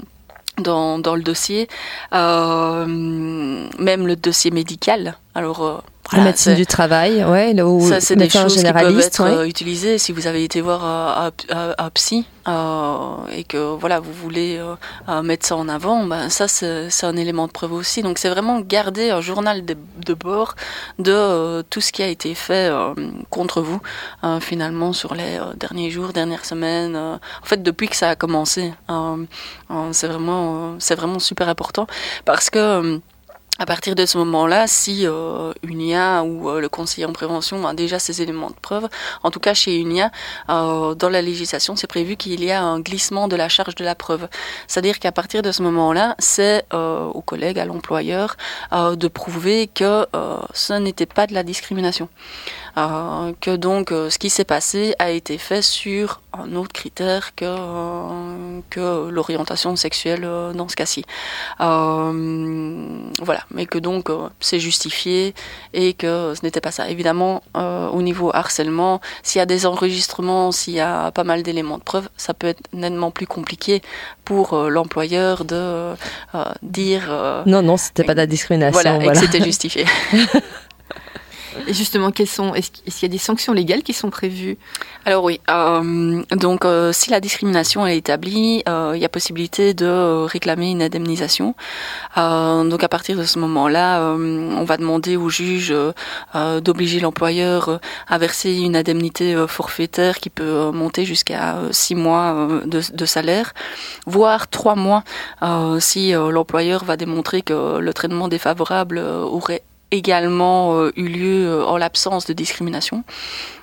dans, dans le dossier, euh, même le dossier médical. Alors, euh, La voilà, médecine du travail, ouais, le, ou ça, c'est des choses qui peuvent être ouais. euh, utilisées si vous avez été voir euh, un- un psy euh, et que voilà vous voulez euh, euh, mettre ça en avant. Ben, ça c'est c'est un élément de preuve aussi. Donc c'est vraiment garder un journal de, de bord de euh, tout ce qui a été fait euh, contre vous euh, finalement sur les euh, derniers jours, dernières semaines. euh, en fait depuis que ça a commencé, euh, euh, c'est vraiment euh, c'est vraiment super important parce que euh, à partir de ce moment-là, si euh, UNIA ou euh, le conseiller en prévention a déjà ces éléments de preuve, en tout cas chez UNIA, euh, dans la législation, c'est prévu qu'il y a un glissement de la charge de la preuve. C'est-à-dire qu'à partir de ce moment-là, c'est euh, aux collègues, à l'employeur, euh, de prouver que euh, ce n'était pas de la discrimination. Que donc ce qui s'est passé a été fait sur un autre critère que, que l'orientation sexuelle dans ce cas-ci. Voilà, mais que donc euh, c'est justifié et que ce n'était pas ça. Évidemment, euh, au niveau harcèlement, s'il y a des enregistrements, s'il y a pas mal d'éléments de preuve, ça peut être nettement plus compliqué pour euh, l'employeur de dire Non, non, c'était pas de la discrimination. voilà, et voilà. que c'était justifié. Et justement, quelles sont Est-ce qu'il y a des sanctions légales qui sont prévues? Alors oui, euh, donc euh, si la discrimination est établie, euh, il y a possibilité de euh, réclamer une indemnisation. Euh, donc à partir de ce moment-là, euh, on va demander au juge d'obliger l'employeur à verser une indemnité forfaitaire qui peut monter jusqu'à six mois de, de salaire, voire trois mois si l'employeur va démontrer que le traitement défavorable aurait également euh, eu lieu euh, en l'absence de discrimination.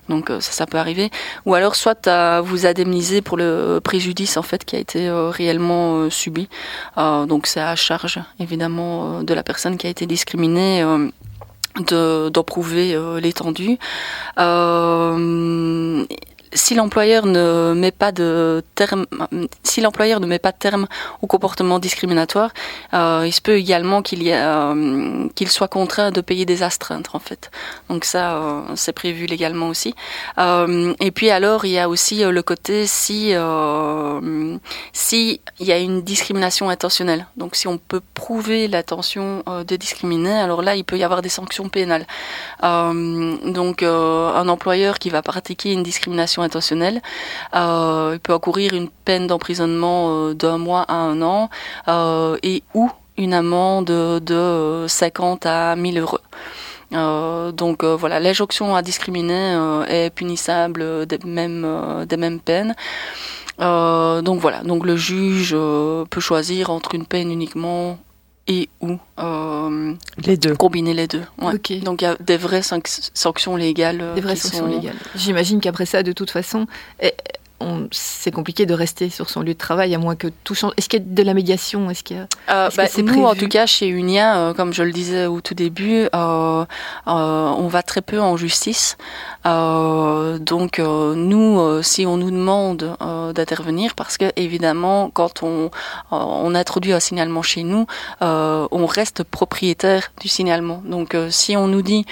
Donc euh, ça, ça peut arriver. Ou alors soit à vous indemniser pour le préjudice en fait qui a été euh, réellement euh, subi. Euh, donc c'est à charge évidemment de la personne qui a été discriminée. euh, de- d'en prouver l'étendue. Si l'employeur ne met pas de terme, si l'employeur ne met pas de terme au comportement discriminatoire, euh, il se peut également euh, qu'il soit contraint de payer des astreintes en fait. Donc ça, euh, c'est prévu légalement aussi. Et puis alors, il y a aussi le côté si si il y a une discrimination intentionnelle. Donc si on peut prouver l'intention de discriminer, alors là, il peut y avoir des sanctions pénales. Donc un employeur qui va pratiquer une discrimination intentionnelle, euh, il peut encourir une peine d'emprisonnement euh, d'un mois à un an euh, et ou une amende de, de euh, 50 à 1000 euros. Donc voilà, l'injonction à discriminer est punissable des mêmes, des mêmes peines. Donc voilà, donc le juge peut choisir entre une peine uniquement et ou euh, Les deux. combiner les deux. Ouais. Ok. Donc il y a des vraies sanc- sanctions légales. euh, Des vraies sanctions sont- légales. J'imagine qu'après ça, de toute façon, eh, c'est compliqué de rester sur son lieu de travail à moins que tout change. Est-ce qu'il y a de la médiation? Est-ce qu'il y a... Euh, que bah, c'est nous, en tout cas, chez Unia, euh, comme je le disais au tout début, euh, on va très peu en justice. Donc, nous, si on nous demande d'intervenir, parce que évidemment, quand on, on introduit un signalement chez nous, on reste propriétaire du signalement. Donc, si on nous dit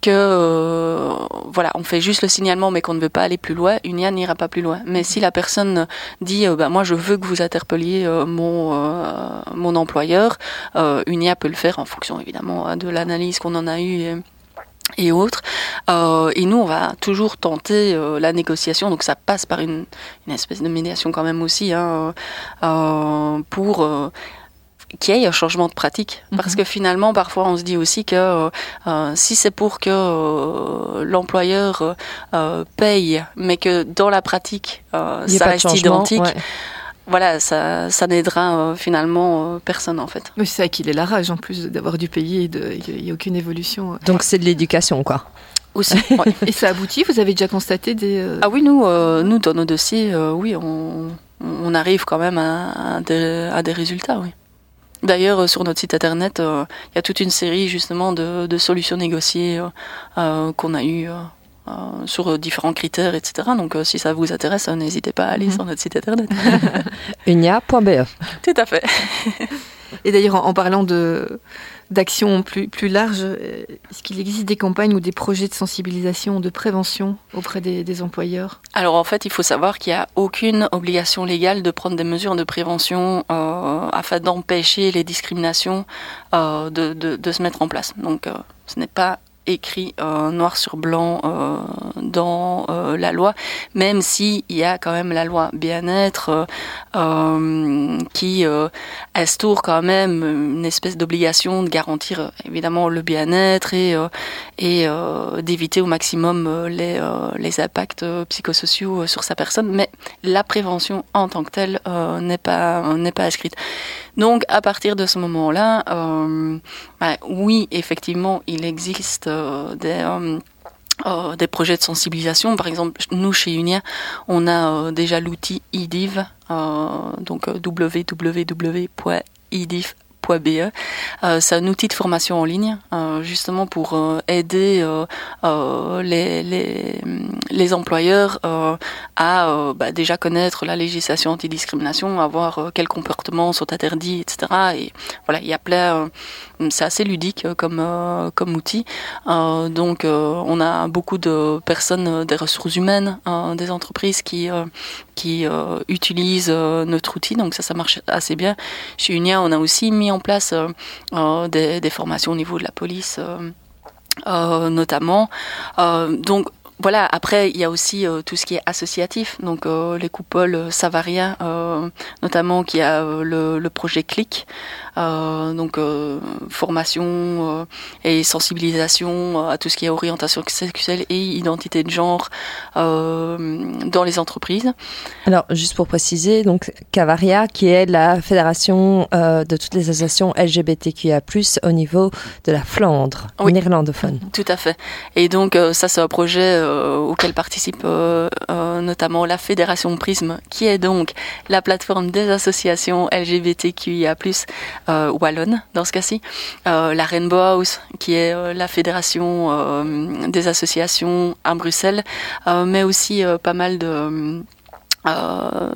que voilà, on fait juste le signalement, mais qu'on ne veut pas aller plus loin, Unia n'ira pas plus loin. Mais si la personne dit, euh, bah, moi, je veux que vous interpelliez euh, mon euh, mon employeur, euh, Unia peut le faire en fonction évidemment de l'analyse qu'on en a eue. Et, autres. Et nous, on va toujours tenter la négociation, donc ça passe par une, une espèce de médiation quand même aussi, hein, pour qu'il y ait un changement de pratique. Parce que finalement, parfois, on se dit aussi que euh, euh, si c'est pour que euh, l'employeur euh, paye, mais que dans la pratique, euh, ça reste identique, ouais. voilà, ça, ça n'aidera euh, finalement euh, personne en fait. Oui, c'est ça qu'il est la rage en plus d'avoir dû payer et de- il n'y a aucune évolution. Donc c'est de l'éducation, quoi. Aussi. ouais. Et ça aboutit Vous avez déjà constaté des. euh, Ah oui, nous, euh, nous dans nos dossiers, euh, oui, on, on arrive quand même à, à des, à des résultats, oui. D'ailleurs, euh, sur notre site internet, euh, il y a toute une série justement de, de solutions négociées euh, qu'on a eues euh, sur différents critères, etc. Donc, euh, si ça vous intéresse, euh, n'hésitez pas à aller Mhm. sur notre site internet. unia.be. Tout à fait. Et d'ailleurs, en, en parlant de d'actions plus, plus larges, euh, est-ce qu'il existe des campagnes ou des projets de sensibilisation, de prévention auprès des, employeurs? Alors en fait, il faut savoir qu'il n'y a aucune obligation légale de prendre des mesures de prévention euh, afin d'empêcher les discriminations euh, de, se mettre en place. Donc ce n'est pas écrit euh, noir sur blanc euh, dans euh, la loi, même s'il y a quand même la loi bien-être qui instaure quand même une espèce d'obligation de garantir évidemment le bien-être et, et euh, d'éviter au maximum euh, les, euh, les impacts psychosociaux sur sa personne, mais la prévention en tant que telle n'est pas n'est pas inscrite. Donc à partir de ce moment-là, oui, effectivement, il existe des des projets de sensibilisation. Par exemple, nous chez Unia, on a déjà l'outil IDIV, euh, donc euh, www.idiv.be. Euh, c'est un outil de formation en ligne, euh, justement pour euh, aider les, employeurs à bah, déjà connaître la législation antidiscrimination, à voir quels comportements sont interdits, etc. Et voilà, il y a plein. c'est assez ludique comme outil. Donc, on a beaucoup de personnes des ressources humaines, euh, des entreprises qui qui euh, utilisent euh, notre outil. Donc ça, ça marche assez bien. Chez Unia, on a aussi mis en place euh, des, formations au niveau de la police, notamment. Donc voilà, après, il y a aussi euh, tout ce qui est associatif, donc euh, les coupoles euh, Savaria, euh, notamment qui a euh, le, le projet CLIC, euh, donc euh, formation euh, et sensibilisation à tout ce qui est orientation sexuelle et identité de genre euh, dans les entreprises. Alors, juste pour préciser, donc Cavaria, qui est la fédération euh, de toutes les associations LGBTQIA+, au niveau de la Flandre, Oui. néerlandophone. Tout à fait. Et donc euh, ça, c'est un projet euh, auquel participe euh, euh, notamment la Fédération Prisme, qui est donc la plateforme des associations LGBTQIA+ euh, wallonne dans ce cas-ci, Euh, la Rainbow House, qui est euh, la fédération euh, des associations à Bruxelles, euh, mais aussi euh, pas mal euh,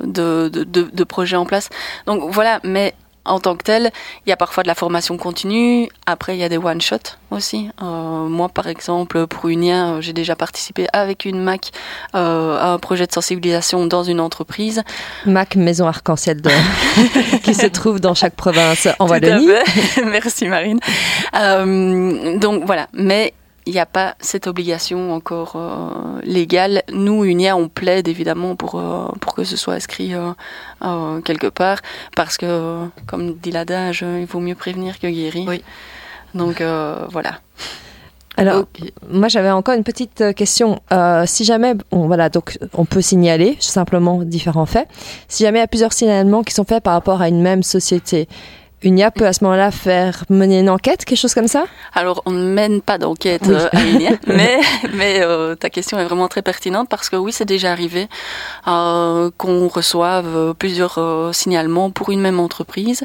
de, de- de projets en place. Donc voilà, mais en tant que tel, il y a parfois de la formation continue. Après, il y a des one-shots aussi. Euh, moi, par exemple, pour Unia, euh, j'ai déjà participé avec une MAC euh, à un projet de sensibilisation dans une entreprise. MAC, Maison Arc-en-Ciel, de- qui se trouve dans chaque province en Tout Wallonie. Merci Marine. Euh, donc voilà, mais il n'y a pas cette obligation encore euh, légale. Nous, Unia, on plaide évidemment pour, euh, pour que ce soit inscrit euh, quelque part, parce que, comme dit l'adage, il vaut mieux prévenir que guérir. Oui. Donc voilà. Alors, moi, j'avais encore une petite question. Euh, si jamais, on, voilà, donc on peut signaler simplement différents faits. Si jamais il y a plusieurs signalements qui sont faits par rapport à une même société, Unia peut à ce moment-là faire mener une enquête, quelque chose comme ça? Alors, on ne mène pas d'enquête Oui. euh, à Unia, mais, mais euh, ta question est vraiment très pertinente parce que oui, c'est déjà arrivé euh, qu'on reçoive plusieurs signalements pour une même entreprise.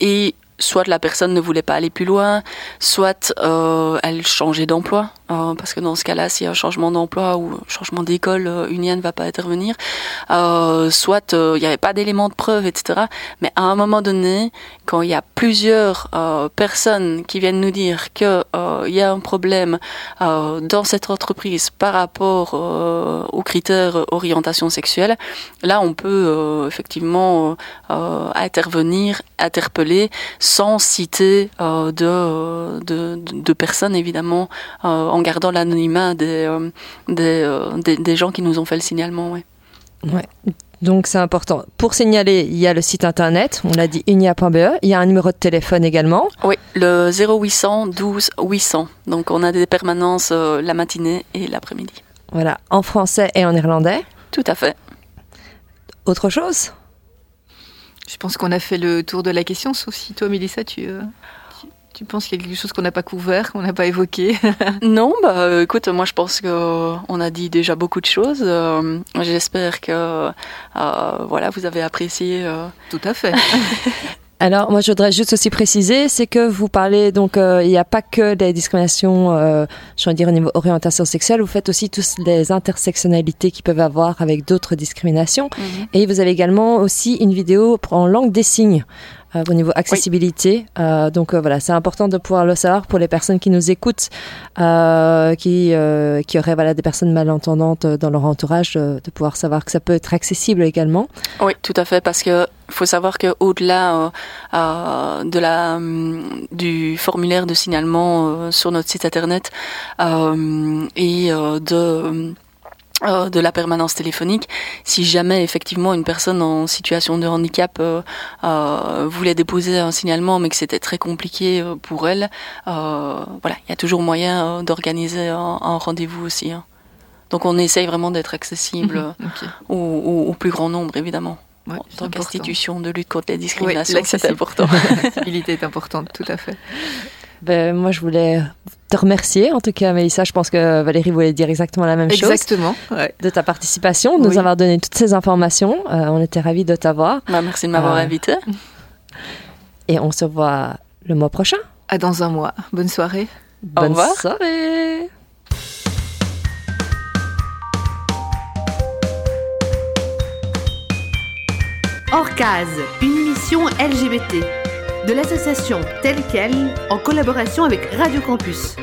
Et soit la personne ne voulait pas aller plus loin, soit elle changeait d'emploi, euh, parce que dans ce cas-là, s'il y a un changement d'emploi ou un changement d'école, euh, Unia ne va pas intervenir, euh, soit il n'y avait pas d'éléments de preuve, etc. Mais à un moment donné, quand il y a plusieurs personnes qui viennent nous dire que euh, il y a un problème dans cette entreprise par rapport aux critères orientation sexuelle, là on peut effectivement intervenir, interpeller, sans citer de, de, de personnes évidemment, euh, en gardant l'anonymat des, euh, des, euh, des, des gens qui nous ont fait le signalement. Ouais. Ouais. Donc c'est important. Pour signaler, il y a le site internet, on l'a dit unia.be, il y a un numéro de téléphone également. Oui, le 0800 12 800. Donc on a des permanences euh, la matinée et l'après-midi. Voilà, en français et en néerlandais. Tout à fait. Autre chose? Je pense qu'on a fait le tour de la question, sauf si toi, Mélissa, tu... euh, Tu penses qu'il y a quelque chose qu'on n'a pas couvert, qu'on n'a pas évoqué Non, bah euh, écoute, moi je pense que euh, a dit déjà beaucoup de choses. Euh, J'espère que euh, voilà, vous avez apprécié. euh, Tout à fait. Alors, moi, je voudrais juste aussi préciser, c'est que vous parlez, donc, euh, il n'y a pas que des discriminations, euh, je veux dire, au niveau orientation sexuelle, vous faites aussi tous les intersectionnalités qu'ils peuvent avoir avec d'autres discriminations. Et vous avez également aussi une vidéo en langue des signes. Euh, au niveau accessibilité, Euh, donc euh, voilà, c'est important de pouvoir le savoir pour les personnes qui nous écoutent, euh, qui euh, qui auraient voilà des personnes malentendantes dans leur entourage, de pouvoir savoir que ça peut être accessible également. Oui, tout à fait, parce que faut savoir que au-delà de la hum, du formulaire de signalement sur notre site internet et de euh, de la permanence téléphonique, si jamais effectivement une personne en situation de handicap euh, euh, voulait déposer un signalement, mais que c'était très compliqué euh, pour elle, euh, voilà, il y a toujours moyen d'organiser un, un rendez-vous aussi. hein. Donc on essaye vraiment d'être accessible Ok. au, au- au plus grand nombre, évidemment. Ouais, en c'est tant qu'institution de lutte contre les Oui, discriminations, c'est l'accessibilité. important. L'accessibilité est importante, tout à fait. Ben, moi, je voulais te remercier. En tout cas, Mélissa, je pense que Valérie voulait dire exactement la même chose. Exactement. Ouais. De ta participation, de nous avoir donné toutes ces informations. Euh, on était ravis de t'avoir. Bah, merci de m'avoir Ah. invité. Et on se voit le mois prochain. À dans un mois. Bonne soirée. Bonne revoir. soirée. Hors case, une émission LGBT de l'association telle quelle en collaboration avec Radio Campus.